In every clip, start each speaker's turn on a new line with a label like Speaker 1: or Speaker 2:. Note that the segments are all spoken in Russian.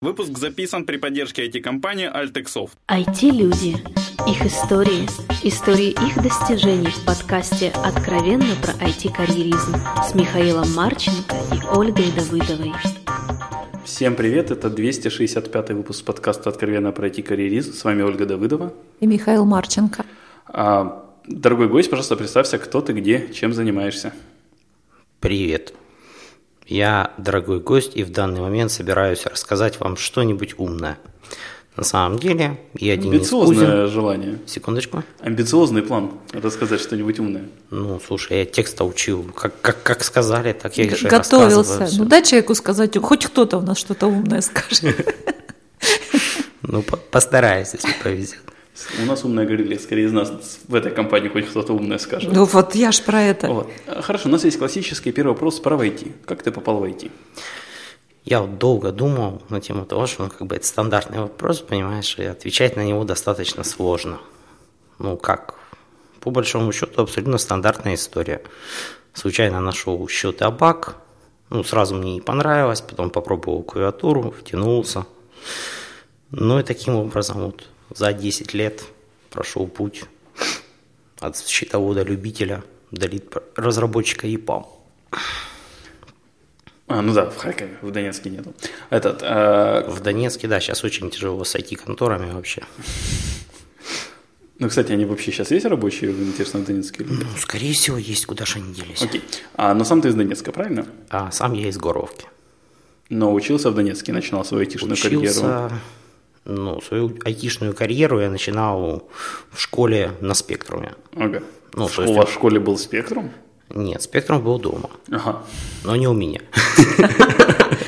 Speaker 1: Выпуск записан при поддержке IT-компании Altexoft.
Speaker 2: IT-люди. Их истории. Истории их достижений в подкасте «Откровенно про IT-карьеризм» с Михаилом Марченко и Ольгой Давыдовой.
Speaker 1: Всем привет, это 265 выпуск подкаста «Откровенно про IT-карьеризм». С вами Ольга Давыдова.
Speaker 3: И Михаил Марченко.
Speaker 1: А, дорогой гость, пожалуйста, представься, кто ты, где, чем занимаешься.
Speaker 4: Привет. Я дорогой гость и в данный момент собираюсь рассказать вам что-нибудь умное. На самом деле, я Денис
Speaker 1: Амбициозное Кузин. желание.
Speaker 4: Секундочку.
Speaker 1: Амбициозный план рассказать что-нибудь умное.
Speaker 4: Ну, слушай, я текста учил. Как, как, как сказали, так я
Speaker 3: и Готовился. Ну, дай человеку сказать, хоть кто-то у нас что-то умное скажет.
Speaker 4: Ну, постараюсь, если повезет.
Speaker 1: У нас умная говорили, скорее из нас в этой компании хоть кто-то умное скажет.
Speaker 3: Ну вот я ж про это.
Speaker 1: Вот. Хорошо, у нас есть классический первый вопрос про войти. Как ты попал в IT?
Speaker 4: Я вот долго думал на тему того, что ну, как бы это стандартный вопрос, понимаешь, и отвечать на него достаточно сложно. Ну как? По большому счету абсолютно стандартная история. Случайно нашел счет Абак, ну сразу мне не понравилось, потом попробовал клавиатуру, втянулся. Ну и таким образом вот за 10 лет прошел путь от счетовода-любителя до разработчика EPAM.
Speaker 1: А, ну да, в Харькове, в Донецке нету. Этот, э...
Speaker 4: В Донецке, да, сейчас очень тяжело с IT-конторами вообще.
Speaker 1: Ну, кстати, они вообще сейчас есть рабочие, интересно, в Донецке?
Speaker 4: Или Ну, скорее всего, есть, куда же они делись.
Speaker 1: Окей. А, но сам ты из Донецка, правильно?
Speaker 4: А, сам я из Горовки.
Speaker 1: Но учился в Донецке, начинал свою айтишную учился... карьеру
Speaker 4: ну, свою айтишную карьеру я начинал в школе на спектруме.
Speaker 1: Ага. Ну, Школа, у вас в школе был спектрум?
Speaker 4: Нет, спектрум был дома.
Speaker 1: Ага.
Speaker 4: Но не у меня.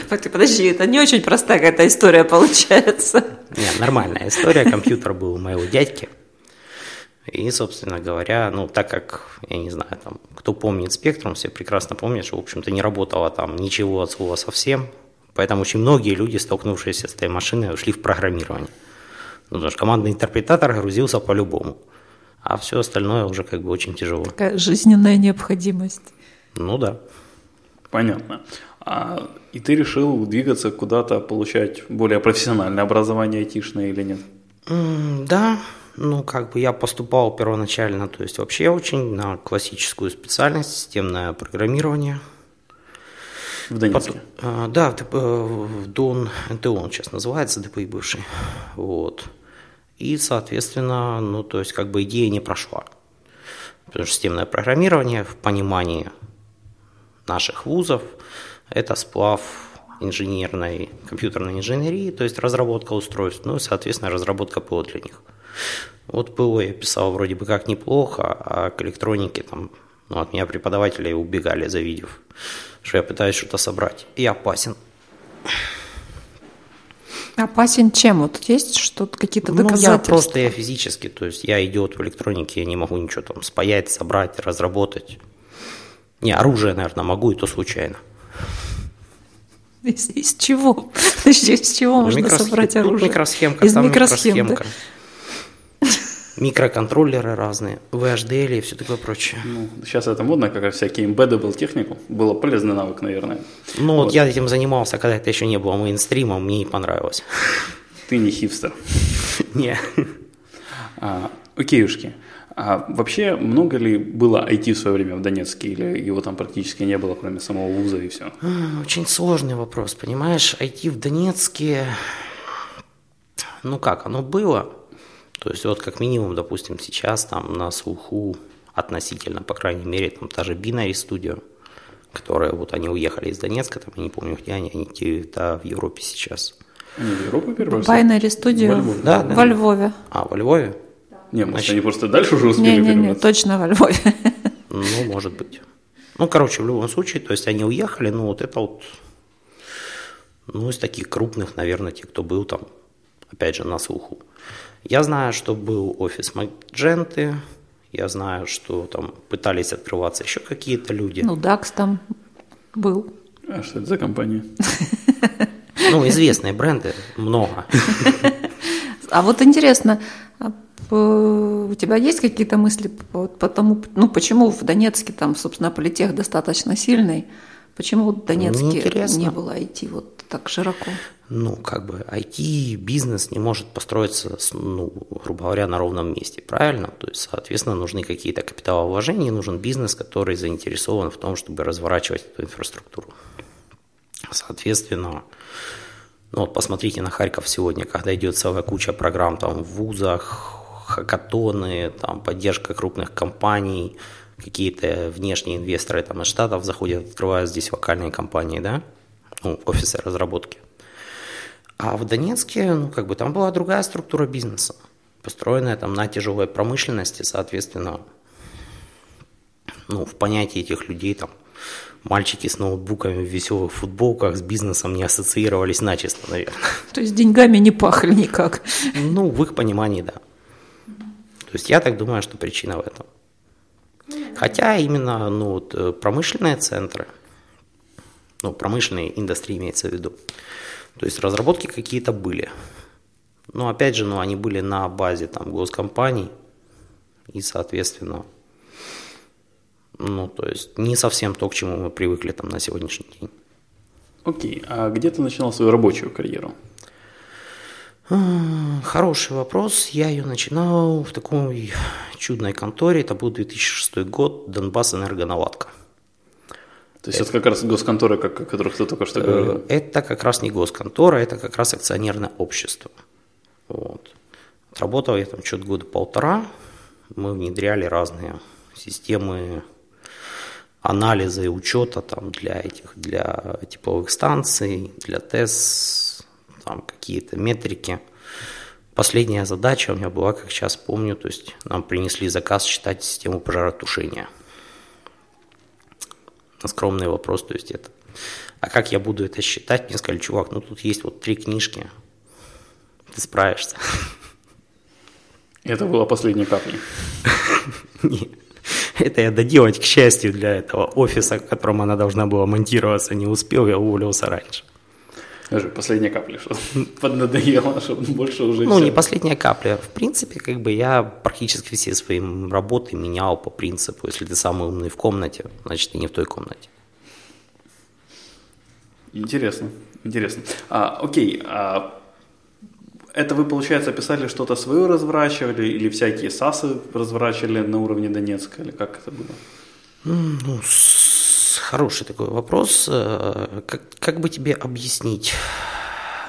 Speaker 3: Подожди, это не очень простая какая-то история получается.
Speaker 4: Нет, нормальная история. Компьютер был у моего дядьки. И, собственно говоря, ну, так как, я не знаю, там, кто помнит спектрум, все прекрасно помнят, что, в общем-то, не работало там ничего от слова совсем. Поэтому очень многие люди, столкнувшиеся с этой машиной, ушли в программирование. Ну, потому что командный интерпретатор грузился по-любому. А все остальное уже как бы очень тяжело.
Speaker 3: Такая жизненная необходимость.
Speaker 4: Ну да.
Speaker 1: Понятно. А, и ты решил двигаться куда-то, получать более профессиональное образование айтишное или нет?
Speaker 4: Mm, да, ну как бы я поступал первоначально, то есть вообще очень на классическую специальность, системное программирование –
Speaker 1: в Донецке? Потом,
Speaker 4: а, да, в, Дон НТО он сейчас называется, ДПИ бывший. Вот. И, соответственно, ну, то есть, как бы идея не прошла. Потому что системное программирование в понимании наших вузов – это сплав инженерной, компьютерной инженерии, то есть разработка устройств, ну и, соответственно, разработка ПО для них. Вот ПО я писал вроде бы как неплохо, а к электронике там, ну, от меня преподаватели убегали, завидев что я пытаюсь что-то собрать. И опасен.
Speaker 3: Опасен чем? Вот есть что-то, какие-то доказательства?
Speaker 4: Ну, я просто, я физически, то есть я идиот в электронике, я не могу ничего там спаять, собрать, разработать. Не, оружие, наверное, могу, и то случайно.
Speaker 3: Из, из чего? Из чего можно Микросхем... собрать оружие?
Speaker 4: Микросхемка,
Speaker 3: из
Speaker 4: там
Speaker 3: микросхем,
Speaker 4: микросхемка. Да? Микроконтроллеры разные, VHDL и все такое прочее.
Speaker 1: Ну, сейчас это модно, как всякие embeddable технику. Было полезный навык, наверное.
Speaker 4: Ну, вот. вот я этим занимался, когда это еще не было мейнстримом, мне не понравилось.
Speaker 1: Ты не хипстер.
Speaker 4: Не.
Speaker 1: А, окейушки. А вообще, много ли было IT в свое время в Донецке, или его там практически не было, кроме самого вуза и все?
Speaker 4: Очень сложный вопрос, понимаешь? IT в Донецке, ну как, оно было, то есть вот как минимум, допустим, сейчас там на слуху относительно, по крайней мере, там та же Binary Studio, которые вот они уехали из Донецка, там я не помню, где они, они где-то в Европе сейчас.
Speaker 1: Они в Европу первый
Speaker 3: Binary Studio во
Speaker 4: Львове. Да, да.
Speaker 3: Во Львове.
Speaker 4: А, во Львове?
Speaker 1: Не, может, Значит, они просто дальше уже успели
Speaker 3: не, не, не, точно во Львове.
Speaker 4: Ну, может быть. Ну, короче, в любом случае, то есть они уехали, ну, вот это вот, ну, из таких крупных, наверное, те, кто был там, опять же, на слуху. Я знаю, что был офис Мадженты, я знаю, что там пытались открываться еще какие-то люди.
Speaker 3: Ну, DAX там был.
Speaker 1: А что это за компания?
Speaker 4: Ну, известные бренды, много.
Speaker 3: А вот интересно, а у тебя есть какие-то мысли по тому, ну, почему в Донецке там, собственно, политех достаточно сильный, Почему в Донецке
Speaker 4: Неинтересно.
Speaker 3: не было IT вот так широко?
Speaker 4: Ну, как бы IT-бизнес не может построиться, ну, грубо говоря, на ровном месте, правильно? То есть, соответственно, нужны какие-то капиталовложения, нужен бизнес, который заинтересован в том, чтобы разворачивать эту инфраструктуру. Соответственно, ну вот посмотрите на Харьков сегодня, когда идет целая куча программ там в вузах, хакатоны, там поддержка крупных компаний, какие-то внешние инвесторы там из Штатов заходят, открывают здесь локальные компании, да, ну, офисы разработки. А в Донецке, ну, как бы там была другая структура бизнеса, построенная там на тяжелой промышленности, соответственно, ну, в понятии этих людей там мальчики с ноутбуками в веселых футболках с бизнесом не ассоциировались начисто, наверное.
Speaker 3: То есть деньгами не пахли никак.
Speaker 4: Ну, в их понимании, да. То есть я так думаю, что причина в этом. Хотя именно ну, вот, э, промышленные центры, ну, промышленные индустрии имеется в виду, то есть разработки какие-то были. Но опять же, ну, они были на базе там госкомпаний, и, соответственно, ну, то есть не совсем то, к чему мы привыкли там на сегодняшний день.
Speaker 1: Окей, а где ты начинал свою рабочую карьеру?
Speaker 4: Хороший вопрос. Я ее начинал в такой чудной конторе. Это был 2006 год, Донбасс энергоналадка.
Speaker 1: То есть это, это как раз госконтора, как, о которых ты только что говорил?
Speaker 4: Э, это как раз не госконтора, это как раз акционерное общество. Вот. Отработал я там что-то года полтора. Мы внедряли разные системы анализа и учета там для этих, для тепловых станций, для ТЭС, там какие-то метрики. Последняя задача у меня была, как сейчас помню, то есть нам принесли заказ считать систему пожаротушения. На скромный вопрос, то есть это. А как я буду это считать? Мне сказали, чувак, ну тут есть вот три книжки, ты справишься.
Speaker 1: Это была последняя капля.
Speaker 4: Нет. Это я доделать, к счастью, для этого офиса, в котором она должна была монтироваться, не успел, я уволился раньше.
Speaker 1: Даже последняя капля, что поднадоело, что больше уже
Speaker 4: Ну,
Speaker 1: все.
Speaker 4: не последняя капля. В принципе, как бы я практически все свои работы менял по принципу, если ты самый умный в комнате, значит, ты не в той комнате.
Speaker 1: Интересно, интересно. А, окей, а это вы, получается, писали что-то свое разворачивали или всякие САСы разворачивали на уровне Донецка, или как это было?
Speaker 4: Ну, с- хороший такой вопрос. Э, Как, как бы тебе объяснить?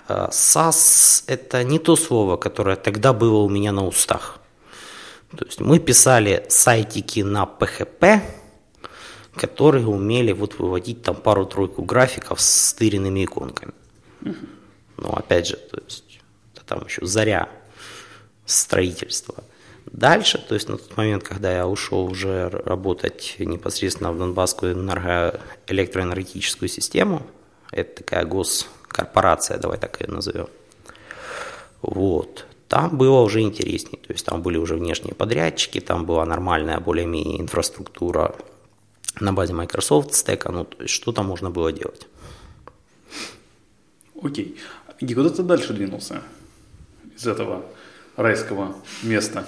Speaker 4: Э, САС – это не то слово, которое тогда было у меня на устах. То есть мы писали сайтики на PHP, которые умели вот выводить там пару-тройку графиков с стыренными иконками. Ну, опять же, то есть это там еще заря строительства. Дальше, то есть на тот момент, когда я ушел уже работать непосредственно в Донбасскую электроэнергетическую систему, это такая госкорпорация, давай так ее назовем, вот, там было уже интереснее, то есть там были уже внешние подрядчики, там была нормальная более-менее инфраструктура на базе Microsoft стека, ну, то есть что там можно было делать.
Speaker 1: Окей. И куда ты дальше двинулся из этого райского места?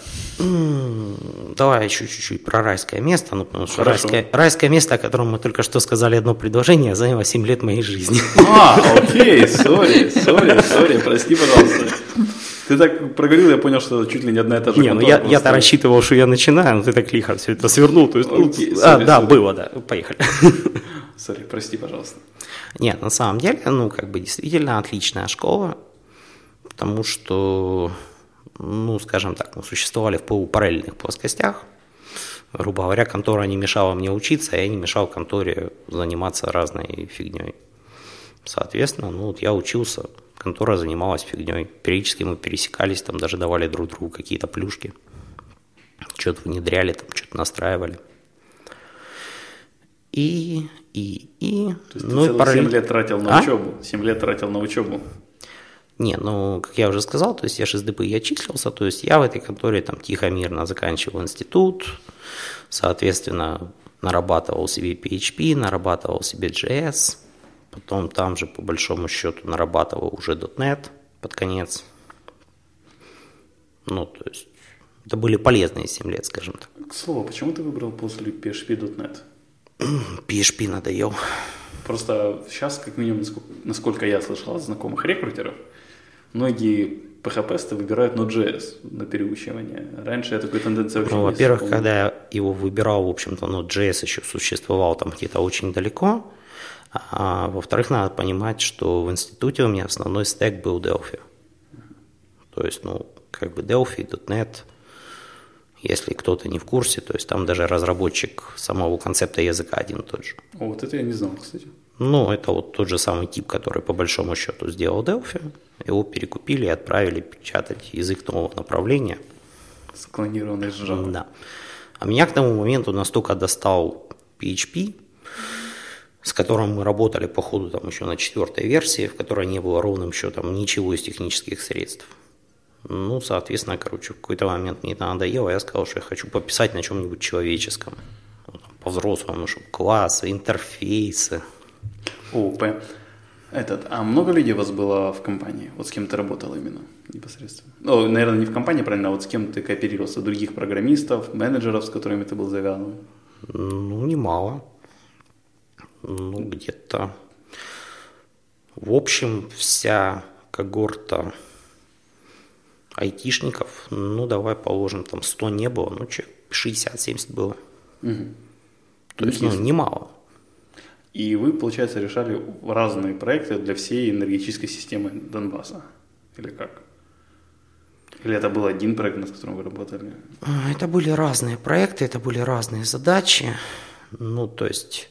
Speaker 4: Давай еще чуть-чуть про райское место, ну, потому что
Speaker 1: Хорошо.
Speaker 4: райское, райское место, о котором мы только что сказали одно предложение, заняло 7 лет моей жизни.
Speaker 1: А, окей, sorry, sorry, sorry, прости, пожалуйста. Ты так проговорил, я понял, что чуть ли не одна и та же
Speaker 4: Не, ну я, я-то рассчитывал, что я начинаю, но ты так лихо все это свернул. То есть, ну,
Speaker 1: Окей,
Speaker 4: а,
Speaker 1: sorry,
Speaker 4: да,
Speaker 1: sorry.
Speaker 4: было, да, поехали.
Speaker 1: Sorry, прости, пожалуйста.
Speaker 4: Нет, на самом деле, ну, как бы действительно отличная школа, потому что, ну, скажем так, мы существовали в полупараллельных плоскостях. Грубо говоря, контора не мешала мне учиться, а я не мешал конторе заниматься разной фигней. Соответственно, ну, вот я учился, контора занималась фигней. Периодически мы пересекались, там даже давали друг другу какие-то плюшки. Что-то внедряли, там что-то настраивали. И, и, и...
Speaker 1: То есть
Speaker 4: ну,
Speaker 1: ты целых
Speaker 4: параллель-
Speaker 1: 7 лет тратил на
Speaker 4: А?
Speaker 1: учебу. 7 лет тратил на учебу.
Speaker 4: Не, ну, как я уже сказал, то есть я же с ДПИ отчислился, то есть я в этой конторе там тихо-мирно заканчивал институт, соответственно, нарабатывал себе PHP, нарабатывал себе JS, потом там же, по большому счету, нарабатывал уже .NET под конец. Ну, то есть это были полезные 7 лет, скажем так.
Speaker 1: К слову, почему ты выбрал после PHP.NET?
Speaker 4: PHP надоел.
Speaker 1: Просто сейчас, как минимум, насколько, насколько я слышал от знакомых рекрутеров, многие PHP-сты выбирают Node.js на переучивание. Раньше я такой тенденции вообще
Speaker 4: Ну, во-первых,
Speaker 1: вспомнил.
Speaker 4: когда я его выбирал, в общем-то, Node.js еще существовал там где-то очень далеко. А во-вторых, надо понимать, что в институте у меня основной стек был Delphi. То есть, ну, как бы Delphi, .NET, если кто-то не в курсе, то есть там даже разработчик самого концепта языка один и тот же.
Speaker 1: О, вот это я не знал, кстати.
Speaker 4: Ну, это вот тот же самый тип, который по большому счету сделал Delphi. Его перекупили и отправили печатать язык нового направления.
Speaker 1: Склонированный с Java.
Speaker 4: Да. А меня к тому моменту настолько достал PHP, с которым мы работали по ходу там еще на четвертой версии, в которой не было ровным счетом ничего из технических средств. Ну, соответственно, короче, в какой-то момент мне это надоело, я сказал, что я хочу пописать на чем-нибудь человеческом. Ну, По-взрослому, чтобы классы, интерфейсы.
Speaker 1: ООП. Этот, а много людей у вас было в компании? Вот с кем ты работал именно непосредственно? Ну, наверное, не в компании, правильно, а вот с кем ты кооперировался? Других программистов, менеджеров, с которыми ты был завязан?
Speaker 4: Ну, немало. Ну, где-то... В общем, вся когорта айтишников, ну, давай положим, там 100 не было, ну, че, 60-70 было. То есть, ну, немало.
Speaker 1: И вы, получается, решали разные проекты для всей энергетической системы Донбасса? Или как? Или это был один проект, над которым вы работали?
Speaker 4: А, Это были разные проекты, это были разные задачи. Ну, то есть,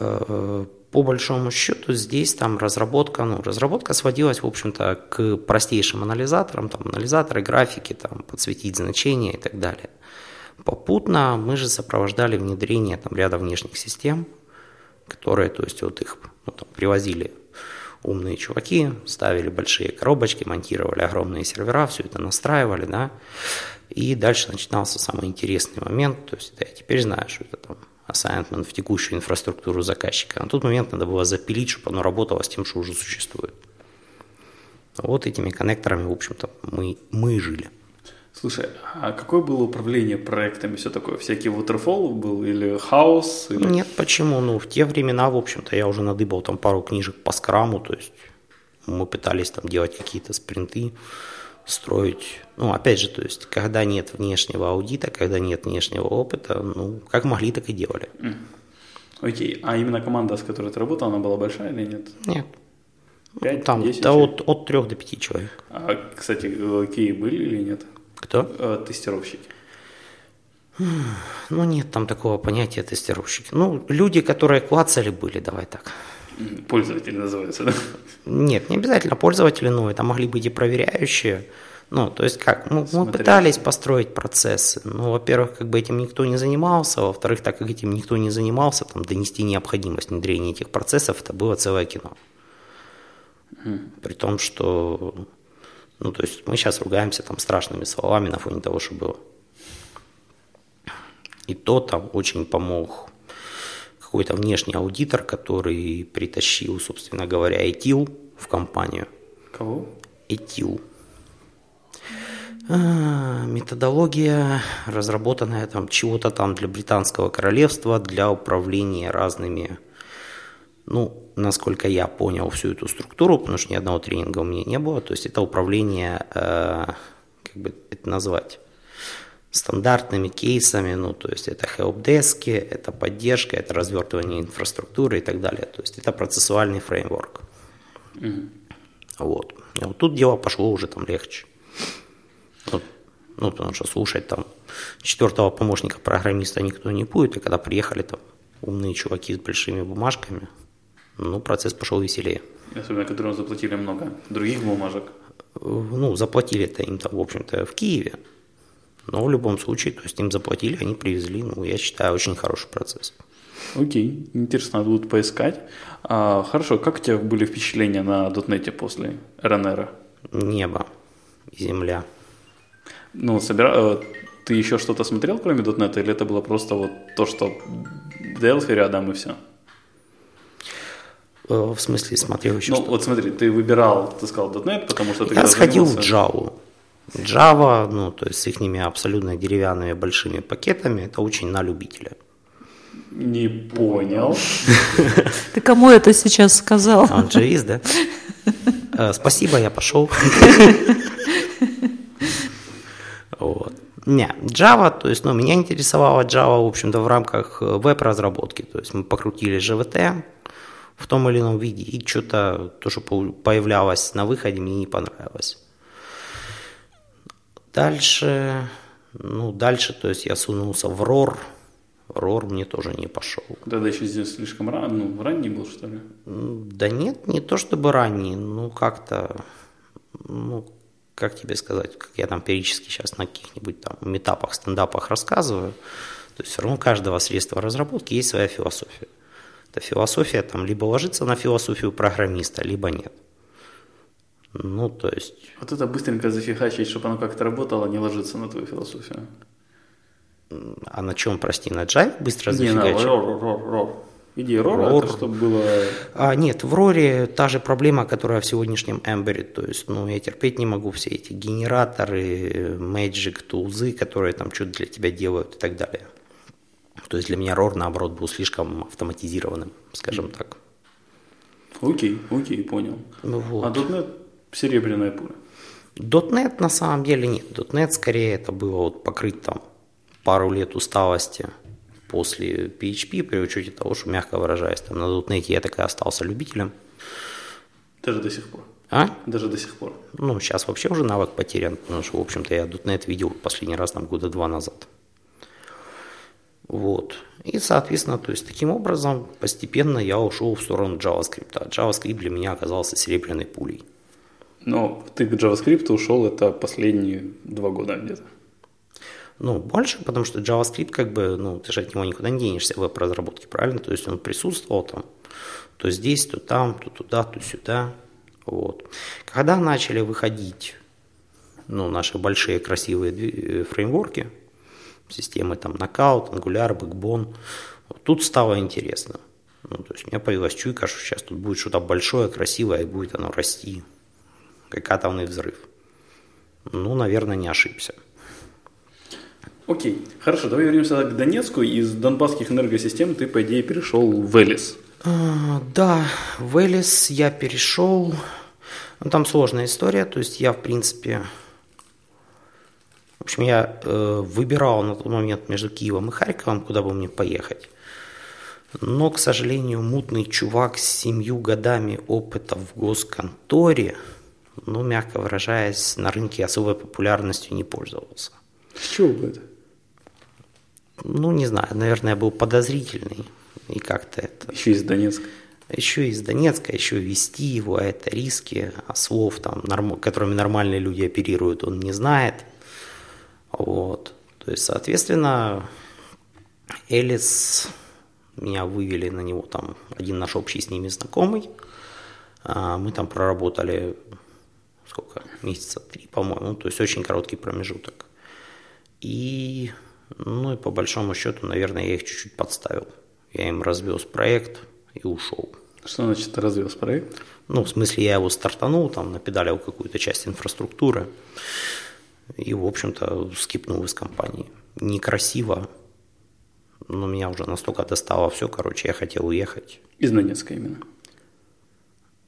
Speaker 4: э, по большому счету, здесь там разработка, ну, разработка сводилась, в общем-то, к простейшим анализаторам, там, анализаторы, графики, там, подсветить значения и так далее. Попутно мы же сопровождали внедрение там, ряда внешних систем, которые, то есть, вот их ну, там, привозили умные чуваки, ставили большие коробочки, монтировали огромные сервера, все это настраивали, да, и дальше начинался самый интересный момент, то есть да, я теперь знаю, что это там assignment в текущую инфраструктуру заказчика. На тот момент надо было запилить, чтобы оно работало с тем, что уже существует. Вот этими коннекторами, в общем-то, мы, мы жили.
Speaker 1: Слушай, а какое было управление проектами, все такое? Всякий waterfall был или хаос? Или...
Speaker 4: Нет, почему? Ну, в те времена, в общем-то, я уже надыбал там пару книжек по скраму, то есть мы пытались там делать какие-то спринты, строить. Ну, опять же, то есть, когда нет внешнего аудита, когда нет внешнего опыта, ну, как могли, так и делали.
Speaker 1: Окей, а именно команда, с которой ты работал, она была большая или нет?
Speaker 4: Нет.
Speaker 1: Пять,
Speaker 4: Там
Speaker 1: десять
Speaker 4: да,
Speaker 1: человек?
Speaker 4: от, от 3 до 5 человек.
Speaker 1: А, кстати, окей, были или нет?
Speaker 4: Кто?
Speaker 1: Э, Тестировщики.
Speaker 4: Ну, нет там такого понятия тестировщики. Ну, люди, которые клацали, были, давай так.
Speaker 1: М, Пользователь называется, да?
Speaker 4: Нет, не обязательно пользователи, но это могли быть и проверяющие. Ну, то есть как, мы, мы
Speaker 1: Смотря.
Speaker 4: пытались построить процессы. Ну, во-первых, как бы этим никто не занимался, а во-вторых, так как этим никто не занимался, там, донести необходимость внедрения этих процессов, это было целое кино. При том, что, ну, то есть мы сейчас ругаемся там страшными словами на фоне того, что было. И то там очень помог какой-то внешний аудитор, который притащил, собственно говоря, ЭТИЛ в компанию.
Speaker 1: Кого?
Speaker 4: ЭТИЛ. А, Методология, разработанная там чего-то там для британского королевства, для управления разными, ну, насколько я понял всю эту структуру, потому что ни одного тренинга у меня не было, то есть это управление, э, как бы это назвать, стандартными кейсами, ну, то есть это хелпдески, это поддержка, это развертывание инфраструктуры и так далее. То есть это процессуальный фреймворк. Вот. И вот тут дело пошло уже там легче. Вот. Ну, потому что слушать там четвертого помощника программиста никто не будет, и когда приехали там умные чуваки с большими бумажками, ну, процесс пошел веселее.
Speaker 1: Особенно, которым заплатили много других бумажек.
Speaker 4: Э, Ну, заплатили-то им там, в общем-то, в Киеве. Но в любом случае, то есть им заплатили, они привезли, ну, я считаю, очень хороший процесс.
Speaker 1: Окей, интересно, надо будет поискать. А, хорошо, как у тебя были впечатления на дотнете после РНР?
Speaker 4: Небо, земля.
Speaker 1: Ну, собира... э, ты еще что-то смотрел, кроме дотнета, или это было просто вот то, что Delphi рядом и все?
Speaker 4: Э, В смысле, смотрел еще
Speaker 1: Ну,
Speaker 4: что
Speaker 1: вот смотри, ты выбирал, ты сказал .NET, потому что ты
Speaker 4: Я сходил в
Speaker 1: занимался-
Speaker 4: Java. Java, ну, то есть с их абсолютно деревянными большими пакетами, это очень на любителя.
Speaker 1: Не понял.
Speaker 3: Ты кому это сейчас сказал?
Speaker 4: А он джавист, да? Э, Спасибо, я пошел. Вот. Не, Java, то есть, ну, меня интересовала Java, в общем-то, в рамках э, веб-разработки. То есть мы покрутили GVT в том или ином виде, и что-то, то, что по- появлялось на выходе, мне не понравилось. Дальше, ну, дальше, то есть я сунулся в ROR, ROR мне тоже не пошел.
Speaker 1: Тогда еще здесь слишком рано, ну, ранний был, что ли?
Speaker 4: Да нет, не то чтобы ранний, ну как-то, ну как тебе сказать, как я там периодически сейчас на каких-нибудь там метапах, стендапах рассказываю, то есть все равно у каждого средства разработки есть своя философия. Эта философия там либо ложится на философию программиста, либо нет. Ну, то есть,
Speaker 1: Вот это быстренько зафигачить, чтобы оно как-то работало, не ложится на твою философию.
Speaker 4: а на чем, прости, на Java быстро
Speaker 1: Не, на
Speaker 4: зафигачить?
Speaker 1: рор, рор, рор. Идея рора,
Speaker 4: Рор.
Speaker 1: это чтобы было...
Speaker 4: А, нет, в Роре та же проблема, которая в сегодняшнем Ember. То есть, ну, я терпеть не могу все эти генераторы, Magic, тулзы, которые там что-то для тебя делают и так далее. То есть для меня Рор, наоборот, был слишком автоматизированным, скажем так.
Speaker 1: Окей, окей, понял.
Speaker 4: Ну, вот.
Speaker 1: А .NET серебряная пуля.
Speaker 4: .NET на самом деле нет. .NET скорее это было вот покрыть там пару лет усталости после PHP, при учете того, что, мягко выражаясь, там на .NET я так и остался любителем.
Speaker 1: Даже до сих пор.
Speaker 4: А?
Speaker 1: Даже до сих пор.
Speaker 4: Ну, сейчас вообще уже навык потерян, потому что, в общем-то, я .NET видел последний раз там года два назад. Вот. И, соответственно, то есть таким образом постепенно я ушел в сторону JavaScript. JavaScript для меня оказался серебряной пулей.
Speaker 1: Но ты к JavaScript ушел это последние два года где-то.
Speaker 4: Ну, больше, потому что JavaScript, как бы, ну, ты же от него никуда не денешься в веб-разработке, правильно? То есть он присутствовал там, то здесь, то там, то туда, то сюда. Вот. Когда начали выходить ну, наши большие красивые э, фреймворки, системы там Knockout, Angular, Backbone, вот тут стало интересно. Ну, то есть у меня появилась чуйка, что сейчас тут будет что-то большое, красивое, и будет оно расти, как атомный взрыв. Ну, наверное, не ошибся.
Speaker 1: Окей, хорошо, давай вернемся к Донецку. Из донбасских энергосистем ты, по идее, перешел в Элис.
Speaker 4: А, Да, в Элис я перешел. Ну, там сложная история. То есть я, в принципе... В общем, я э, выбирал на тот момент между Киевом и Харьковом, куда бы мне поехать. Но, к сожалению, мутный чувак с семью годами опыта в госконторе, ну, мягко выражаясь, на рынке особой популярностью не пользовался.
Speaker 1: С чего бы это?
Speaker 4: Ну, не знаю, наверное, я был подозрительный. И как-то это...
Speaker 1: Еще из Донецка.
Speaker 4: Еще из Донецка, еще вести его, а это риски, а слов, там, норм- которыми нормальные люди оперируют, он не знает. Вот. То есть, соответственно, Элис, меня вывели на него там один наш общий с ними знакомый. А, Мы там проработали сколько, месяца три, по-моему, то есть очень короткий промежуток. И, ну и по большому счету, наверное, я их чуть-чуть подставил. Я им развез проект и ушел.
Speaker 1: Что значит развез проект?
Speaker 4: Ну, в смысле, я его стартанул, там, напедалил какую-то часть инфраструктуры и, в общем-то, скипнул из компании. Некрасиво, но меня уже настолько достало все, короче, я хотел уехать.
Speaker 1: Из Донецка именно.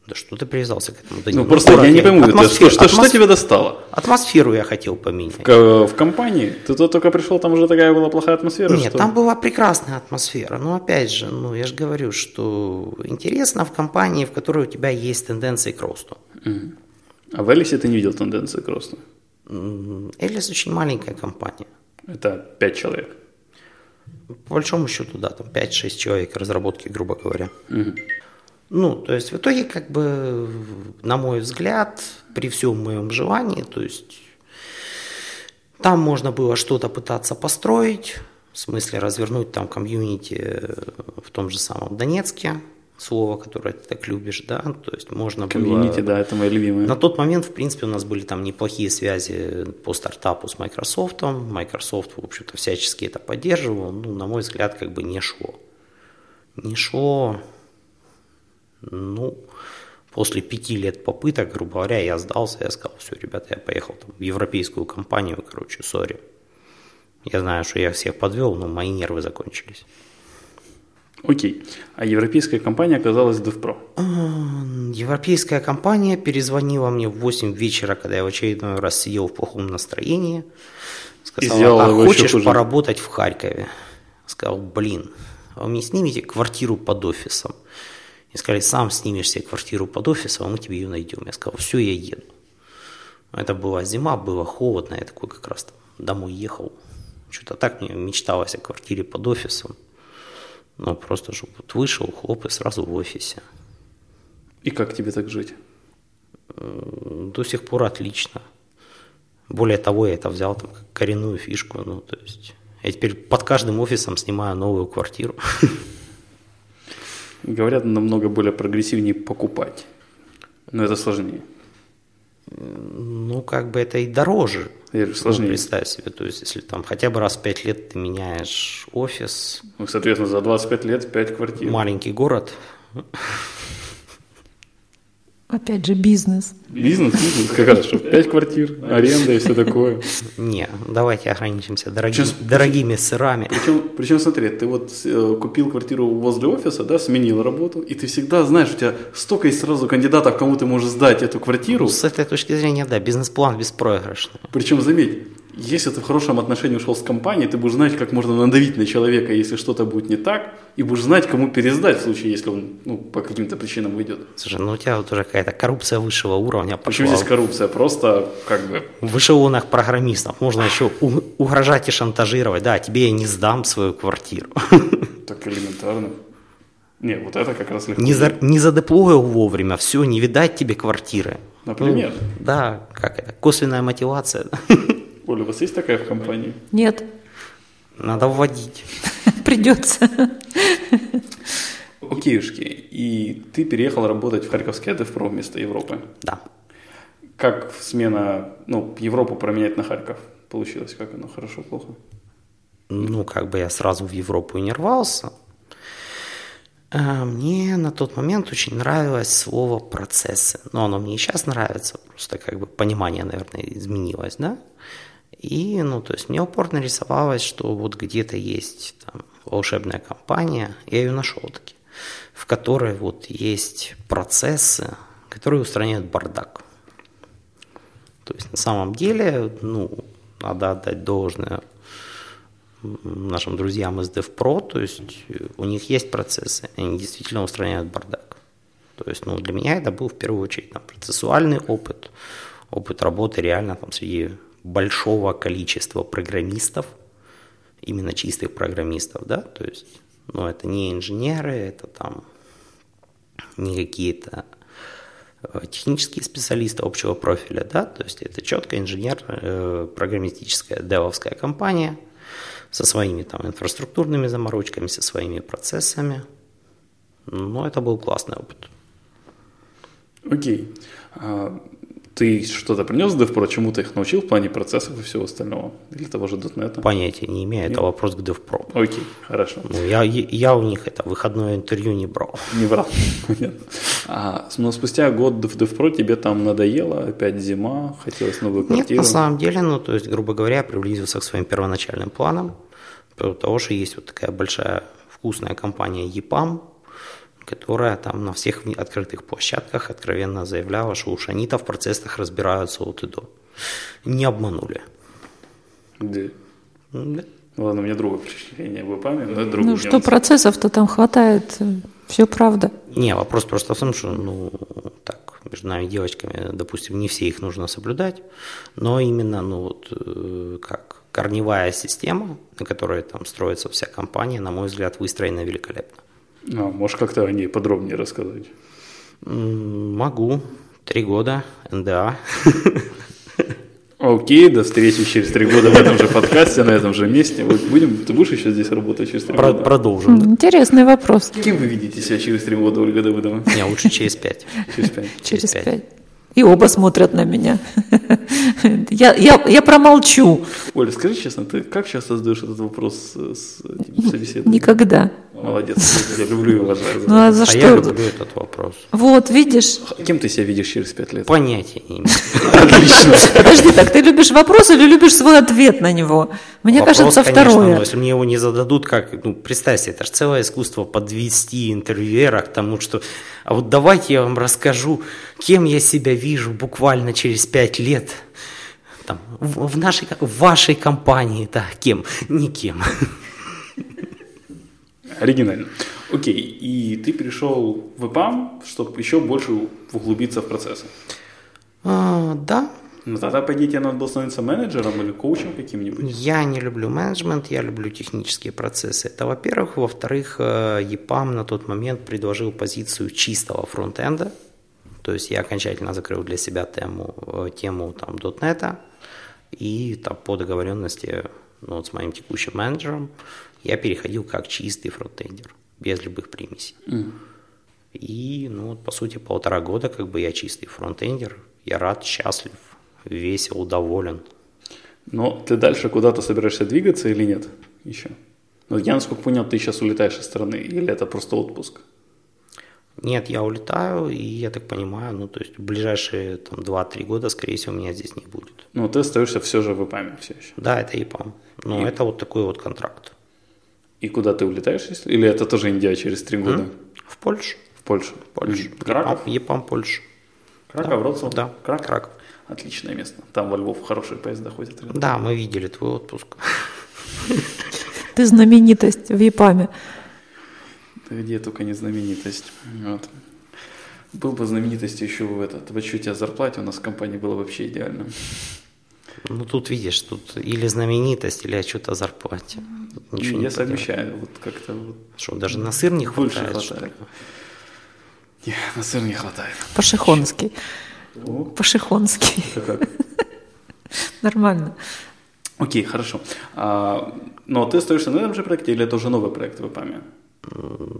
Speaker 4: Да что ты привязался к этому? Да
Speaker 1: Ну, просто
Speaker 4: город
Speaker 1: я не пойму,
Speaker 4: атмосфер-
Speaker 1: что, что, что
Speaker 4: атмос-
Speaker 1: тебя достало?
Speaker 4: Атмосферу я хотел поменять.
Speaker 1: К- в компании? Ты туда только пришел, там уже такая была плохая атмосфера,
Speaker 4: Нет,
Speaker 1: что...
Speaker 4: там была прекрасная атмосфера. Но опять же, ну я же говорю, что интересно в компании, в которой у тебя есть тенденции к росту.
Speaker 1: А в Элисе ты не видел тенденции к росту?
Speaker 4: Элис очень маленькая компания.
Speaker 1: Это пять человек.
Speaker 4: По большому счету, да, там 5-6 человек разработки, грубо говоря. Ну, то есть в итоге, как бы, на мой взгляд, при всем моем желании, то есть там можно было что-то пытаться построить, в смысле развернуть там комьюнити э, в том же самом Донецке, слово, которое ты так любишь, да, то есть можно
Speaker 1: Комьюнити,
Speaker 4: было...
Speaker 1: да, это мои любимые.
Speaker 4: На тот момент, в принципе, у нас были там неплохие связи по стартапу с Microsoft. Microsoft, в общем-то, всячески это поддерживал. Ну, на мой взгляд, как бы не шло. Не шло. Ну, после пяти лет попыток, грубо говоря, я сдался, я сказал, все, ребята, я поехал там, в европейскую компанию, короче, сори. Я знаю, что я всех подвел, но мои нервы закончились.
Speaker 1: Окей. А европейская компания оказалась DevPro.
Speaker 4: А, Европейская компания перезвонила мне в 8 вечера, когда я в очередной раз сидел в плохом настроении. Сказала, а хочешь
Speaker 1: хуже».
Speaker 4: поработать в Харькове? Сказал, блин, а вы мне снимете квартиру под офисом? И сказали, сам снимешь себе квартиру под офисом, а мы тебе ее найдем. Я сказал, все, я еду. Это была зима, было холодно, я такой как раз домой ехал. Что-то так мне мечталось о квартире под офисом. Ну, просто чтобы вот вышел, хлоп, и сразу в офисе.
Speaker 1: И как тебе так жить?
Speaker 4: До сих пор отлично. Более того, я это взял там как коренную фишку. Ну, то есть я теперь под каждым офисом снимаю новую квартиру.
Speaker 1: Говорят, намного более прогрессивнее покупать. Но это сложнее.
Speaker 4: Ну, как бы это и дороже.
Speaker 1: Я говорю, сложнее.
Speaker 4: Ну, представь себе, то есть, если там хотя бы раз в пять лет ты меняешь офис,
Speaker 1: Ну, соответственно, за 25 лет 5 квартир.
Speaker 4: маленький город,
Speaker 3: Опять же, бизнес.
Speaker 1: Бизнес, бизнес, как раз, что 5 квартир, аренда и все такое.
Speaker 4: не, давайте ограничимся дороги-
Speaker 1: Сейчас-
Speaker 4: дорогими сырами.
Speaker 1: Причем, причем смотри, ты вот э, купил квартиру возле офиса, да, сменил работу, и ты всегда знаешь, у тебя столько есть сразу кандидатов, кому ты можешь сдать эту квартиру.
Speaker 4: Ну, С этой точки зрения, да, бизнес-план беспроигрышный.
Speaker 1: Причем, заметь, если ты в хорошем отношении ушел с компании, ты будешь знать, как можно надавить на человека, если что-то будет не так, и будешь знать, кому пересдать в случае, если он ну, по каким-то причинам уйдет.
Speaker 4: Слушай, ну у тебя вот уже какая-то коррупция высшего уровня
Speaker 1: Почему
Speaker 4: пошла.
Speaker 1: здесь коррупция? Просто как бы
Speaker 4: В эшелонах программистов можно еще угрожать и шантажировать. Да, тебе я не сдам свою квартиру.
Speaker 1: так элементарно. Не, вот это как раз легко.
Speaker 4: Не, за, не задеплоил вовремя, все, не видать тебе квартиры.
Speaker 1: Например.
Speaker 4: Ну, да, как это, косвенная мотивация.
Speaker 1: Оля, у вас есть такая в компании?
Speaker 3: Нет,
Speaker 4: Надо вводить.
Speaker 3: придется.
Speaker 1: Окейушки. И ты переехал работать в Харьковский АДФПРО вместо Европы.
Speaker 4: Да.
Speaker 1: Как смена, ну, Европу променять на Харьков получилось? Как оно, хорошо, плохо?
Speaker 4: Ну, как бы я сразу в Европу и не рвался. А Мне на тот момент очень нравилось слово «процессы». Но оно мне и сейчас нравится, просто как бы понимание, наверное, изменилось, да? И, ну, то есть мне упорно рисовалось, что вот где-то есть там волшебная компания, я ее нашел таки, в которой вот есть процессы, которые устраняют бардак. То есть на самом деле, ну, надо отдать должное нашим друзьям из DevPro, то есть у них есть процессы, они действительно устраняют бардак. То есть, ну, для меня это был в первую очередь там, процессуальный опыт, опыт работы реально там среди большого количества программистов, именно чистых программистов, да, то есть, ну, это не инженеры, это там не какие-то э, технические специалисты общего профиля, да, то есть это четко инженер, э, девовская компания со своими там инфраструктурными заморочками, со своими процессами. Ну, это был классный опыт.
Speaker 1: Окей. А ты что-то принес DevPro, чему-то их научил в плане процессов и всего остального? Или того же .NET?
Speaker 4: Понятия не имею, это вопрос к DevPro.
Speaker 1: Окей, хорошо.
Speaker 4: Ну, я, я у них это выходное интервью не брал.
Speaker 1: Не брал. Понятно. А, но спустя год в DevPro тебе там надоело, опять зима, хотелось новую
Speaker 4: Нет,
Speaker 1: квартиру.
Speaker 4: на самом деле, ну, то есть, грубо говоря, я приблизился к своим первоначальным планам, потому что есть вот такая большая вкусная компания EPAM, которая там на всех открытых площадках откровенно заявляла, что уж они-то в процессах разбираются от и до. Не обманули.
Speaker 1: Да.
Speaker 4: М, да.
Speaker 1: Ладно, у меня другое впечатление об ИПАМе, но это другой
Speaker 3: Ну что, процессов-то там хватает, все правда.
Speaker 4: Не, вопрос просто в том, что, ну, так, между нами девочками, допустим, не все их нужно соблюдать, но именно, ну, вот, э, как корневая система, на которой там строится вся компания, на мой взгляд, выстроена великолепно.
Speaker 1: А, можешь как-то о ней подробнее рассказать?
Speaker 4: Могу. Три года, НДА.
Speaker 1: Окей, до встречи через три года в этом же подкасте, на этом же месте. Вот будем, ты будешь еще здесь работать через три
Speaker 4: Про-
Speaker 1: года?
Speaker 4: Продолжим. да?
Speaker 3: Интересный вопрос.
Speaker 1: Кем вы видите себя через три года, Ольга Давыдова?
Speaker 4: Не, лучше через пять.
Speaker 1: Через пять.
Speaker 3: Через
Speaker 4: пять.
Speaker 3: И оба смотрят на меня. Я, я, я промолчу.
Speaker 1: Оля, скажи честно, ты как часто задаешь этот вопрос с, собеседником?
Speaker 3: Никогда.
Speaker 1: Молодец, я люблю и уважаю. за
Speaker 3: Ну а за
Speaker 4: а
Speaker 3: что?
Speaker 4: я люблю этот вопрос.
Speaker 3: Вот, видишь?
Speaker 1: Кем ты себя видишь через пять лет?
Speaker 4: Понятия не имею.
Speaker 3: Подожди, так ты любишь вопрос или любишь свой ответ на него? Мне
Speaker 4: Вопрос,
Speaker 3: кажется,
Speaker 4: конечно,
Speaker 3: второе.
Speaker 4: но если мне его не зададут, как, ну, представьте, это же целое искусство подвести интервьюера к тому, что, а вот давайте я вам расскажу, кем я себя вижу буквально через пять лет, там, в, в нашей, в вашей компании, да, кем? Никем.
Speaker 1: Оригинально. Окей, и ты перешел в ИПАМ, чтобы еще больше углубиться в процессы.
Speaker 4: А, да,
Speaker 1: Ну тогда, по идее, тебе надо было становиться менеджером или коучем каким-нибудь.
Speaker 4: Я не люблю менеджмент, я люблю технические процессы. Это во-первых. Во-вторых, э, EPAM на тот момент предложил позицию чистого фронтенда. То есть я окончательно закрыл для себя тему, э, тему там, .NET. И там, по договоренности ну, вот с моим текущим менеджером я переходил как чистый фронтендер, без любых примесей. И, ну, вот, по сути, полтора года как бы я чистый фронтендер. Я рад, счастлив, весел, доволен.
Speaker 1: Но ты дальше куда-то собираешься двигаться или нет еще? Ну, я, насколько понял, ты сейчас улетаешь из страны, или это просто отпуск?
Speaker 4: Нет, я улетаю, и я так понимаю, ну, то есть в ближайшие там, 2-3 года, скорее всего, меня здесь не будет.
Speaker 1: Ну, ты остаешься все же в ИПАМе все еще.
Speaker 4: Да, это ИПАМ. Но
Speaker 1: И-
Speaker 4: это вот такой вот контракт.
Speaker 1: И куда ты улетаешь, если? Или это тоже Индия через три года?
Speaker 4: В Польшу.
Speaker 1: В Польшу.
Speaker 4: Польшу.
Speaker 1: Краков?
Speaker 4: ИПАМ Польша.
Speaker 1: Краков, Вроцлав?
Speaker 4: Да,
Speaker 1: Краков?
Speaker 4: Краков.
Speaker 1: Отличное место. Там во Львов хорошие поезда ходят. рядом.
Speaker 4: Да, мы видели твой отпуск.
Speaker 3: Ты знаменитость в ЕПАМе.
Speaker 1: Где только не знаменитость. Вот. Был бы знаменитостью еще в этот, в отчете о зарплате у нас в компании было вообще идеально.
Speaker 4: Ну, тут видишь, тут или знаменитость, или отчет о зарплате. Тут ничего
Speaker 1: я совмещаю, вот как-то вот.
Speaker 4: Что, даже на сыр не
Speaker 1: Больше
Speaker 4: хватает, ли?
Speaker 1: хватает. Не, на сыр не хватает.
Speaker 3: Пашихонский.
Speaker 1: О,
Speaker 3: Пашихонский.
Speaker 1: как.
Speaker 3: Нормально.
Speaker 1: Окей, хорошо. А, но ты остаешься на этом же проекте или это уже новый проект в ИПАМе?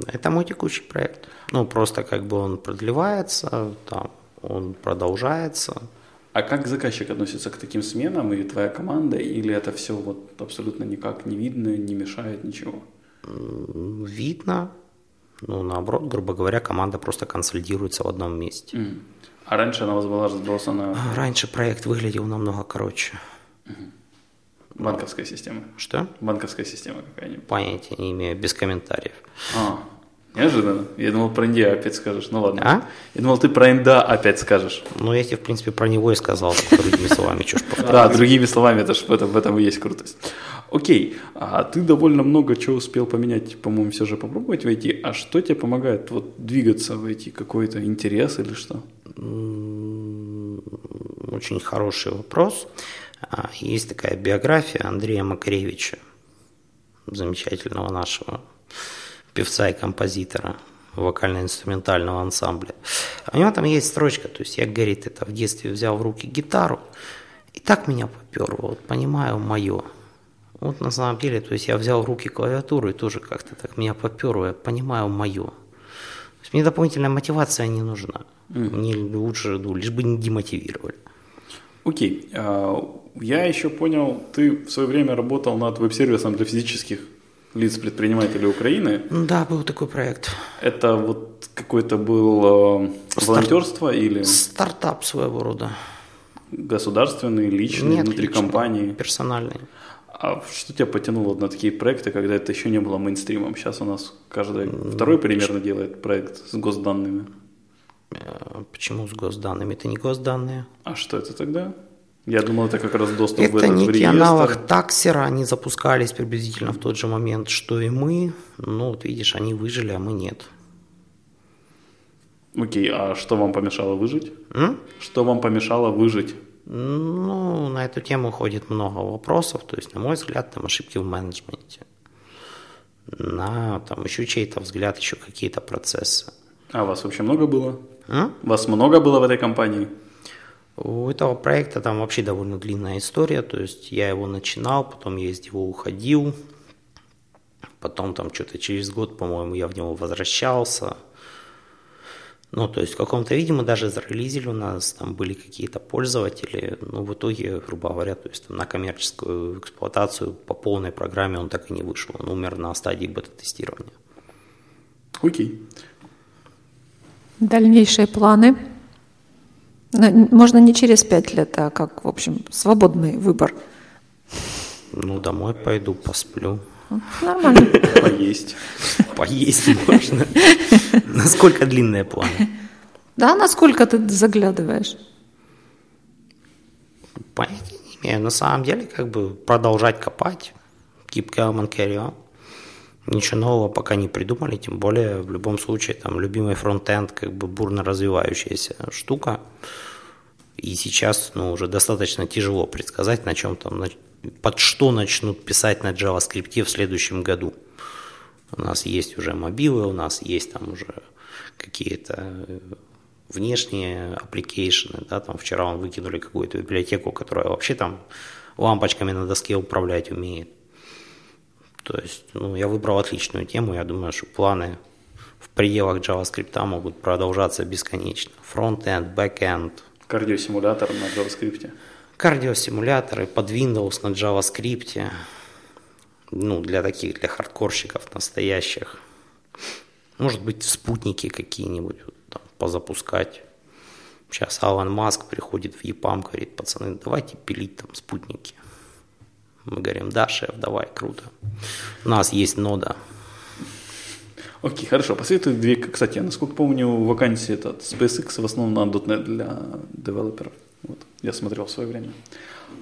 Speaker 4: Это мой текущий проект. Ну, просто как бы он продлевается, там, он продолжается.
Speaker 1: А как заказчик относится к таким сменам и твоя команда, или это все вот абсолютно никак не видно, не мешает ничего?
Speaker 4: Видно, ну, наоборот, грубо говоря, команда просто консолидируется в одном месте.
Speaker 1: М. А раньше она у вас была разбросана
Speaker 4: Раньше проект выглядел намного короче.
Speaker 1: Банковская система.
Speaker 4: Что?
Speaker 1: Банковская система какая-нибудь.
Speaker 4: Понятия не имею, без комментариев.
Speaker 1: А, неожиданно. Я думал, про Индия опять скажешь. Ну ладно.
Speaker 4: А?
Speaker 1: Я думал, ты про Инда опять скажешь.
Speaker 4: Ну, я тебе, в принципе, про него и сказал, другими словами, чушь повторяю.
Speaker 1: Да, другими словами, это ж в этом, в этом и есть крутость. Окей, а ты довольно много чего успел поменять, по-моему, все же попробовать войти. А что тебе помогает вот двигаться в IT? Какой-то интерес или что?
Speaker 4: Очень хороший вопрос. А, Есть такая биография Андрея Макаревича, замечательного нашего певца и композитора вокально-инструментального ансамбля. А у него там есть строчка, то есть я, говорит, это в детстве взял в руки гитару, и так меня поперло, вот понимаю, мое. Вот на самом деле, то есть я взял в руки клавиатуру и тоже как-то так меня поперло, я понимаю, мое. То есть мне дополнительная мотивация не нужна. Мне лучше, ну, лишь бы не демотивировали.
Speaker 1: Окей, а, я еще понял, ты в свое время работал над веб-сервисом для физических лиц предпринимателей Украины.
Speaker 4: Да, был такой проект.
Speaker 1: Это вот какое-то было волонтерство или
Speaker 4: Стартап своего рода.
Speaker 1: государственный, личный,
Speaker 4: Нет,
Speaker 1: внутри
Speaker 4: личный,
Speaker 1: компании?
Speaker 4: Персональный.
Speaker 1: А что тебя потянуло на такие проекты, когда это еще не было мейнстримом? Сейчас у нас каждый второй примерно делает проект с госданными.
Speaker 4: Э, Почему с госданными? Это не госданные.
Speaker 1: А что это тогда? Я думал, это как раз доступ в
Speaker 4: Это
Speaker 1: этот в
Speaker 4: некий
Speaker 1: реестр.
Speaker 4: аналог таксера, они запускались приблизительно в тот же момент, что и мы. Ну, вот видишь, они выжили, а мы нет.
Speaker 1: Окей, а что вам помешало выжить?
Speaker 4: М?
Speaker 1: Что вам помешало выжить?
Speaker 4: Ну, на эту тему ходит много вопросов. То есть, на мой взгляд, там ошибки в менеджменте. На там еще чей-то взгляд, еще какие-то процессы.
Speaker 1: А вас вообще много было?
Speaker 4: М?
Speaker 1: Вас много было в этой компании?
Speaker 4: У этого проекта там вообще довольно длинная история, то есть я его начинал, потом я из него уходил, потом там что-то через год, по-моему, я в него возвращался. Ну, то есть в каком-то виде мы даже зарелизили, у нас там были какие-то пользователи, но в итоге, грубо говоря, то есть там, на коммерческую эксплуатацию по полной программе он так и не вышел, он умер на стадии бета-тестирования.
Speaker 1: Окей.
Speaker 3: Дальнейшие планы. Ну, Можно не через пять лет, а как, в общем, свободный выбор.
Speaker 4: Ну, домой пойду, посплю.
Speaker 3: Нормально.
Speaker 1: Поесть.
Speaker 4: Поесть можно. Насколько длинные планы?
Speaker 3: Да, насколько ты заглядываешь?
Speaker 4: Понятия не имею. На самом деле, как бы продолжать копать. Keep and carry on. Ничего нового пока не придумали, тем более в любом случае там любимый фронтенд как бы бурно развивающаяся штука. И сейчас ну, уже достаточно тяжело предсказать, на чем там, под что начнут писать на JavaScript в следующем году. У нас есть уже мобилы, у нас есть там уже какие-то э, внешние аппликейшены, да, там вчера он выкинули какую-то библиотеку, которая вообще там лампочками на доске управлять умеет. То есть, ну, я выбрал отличную тему, я думаю, что планы в пределах JavaScript могут продолжаться бесконечно. Фронтенд, бэкенд,
Speaker 1: Кардиосимулятор на JavaScript.
Speaker 4: кардиосимуляторы под Windows на JavaScript. Ну, для таких, для хардкорщиков настоящих. Может быть, спутники какие-нибудь там позапускать. Сейчас Алан Маск приходит в EPAM, говорит, пацаны, давайте пилить там спутники. Мы говорим, да, шеф, давай, круто. У нас есть нода.
Speaker 1: Окей, хорошо. Посоветуй две, кстати, насколько помню, вакансии этот SpaceX в основном на .NET для девелоперов. Вот, я смотрел в свое время.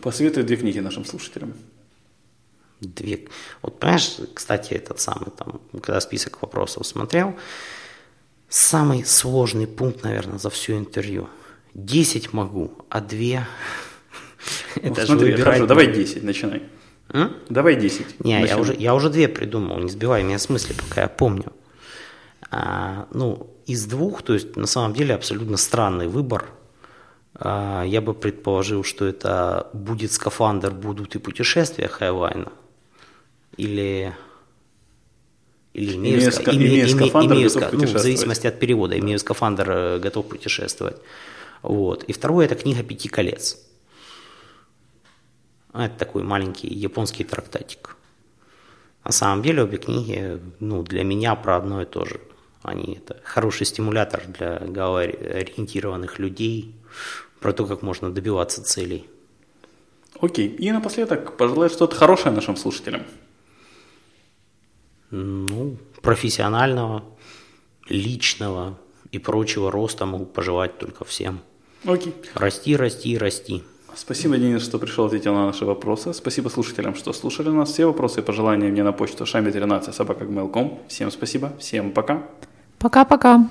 Speaker 1: Посоветуй две книги нашим слушателям.
Speaker 4: Две. Вот понимаешь, кстати, этот самый там, когда список вопросов смотрел, самый сложный пункт, наверное, за все интервью. Десять могу, а две...
Speaker 1: Ну,
Speaker 4: Это же
Speaker 1: смотри, хорошо, давай 10, начинай.
Speaker 4: М?
Speaker 1: Давай 10.
Speaker 4: Не, я уже, я уже две придумал, не сбивай меня с мысли, пока я помню. А, ну, из двух, то есть на самом деле абсолютно странный выбор. А, я бы предположил, что это будет скафандр, будут и путешествия Хайвайна. Или или имею,
Speaker 1: Имею
Speaker 4: ска-
Speaker 1: ска-
Speaker 4: име-
Speaker 1: имею
Speaker 4: име-
Speaker 1: скафандр,
Speaker 4: имею
Speaker 1: готов
Speaker 4: ну, в зависимости от перевода, имею скафандр, э, готов путешествовать. Вот. И второе – это книга «Пяти колец». А, Это такой маленький японский трактатик. На самом деле обе книги, ну, для меня про одно и то же. Они это хороший стимулятор для ориентированных людей, про то, как можно добиваться целей.
Speaker 1: Окей. И напоследок пожелай что-то хорошее нашим слушателям.
Speaker 4: Ну, профессионального, личного и прочего роста могу пожелать только всем.
Speaker 1: Окей.
Speaker 4: Расти, расти, расти.
Speaker 1: Спасибо, Денис, что пришел, ответил на наши вопросы. Спасибо слушателям, что слушали нас. Все вопросы и пожелания мне на почту шамби13 собака Всем спасибо, всем пока.
Speaker 3: Пока-пока.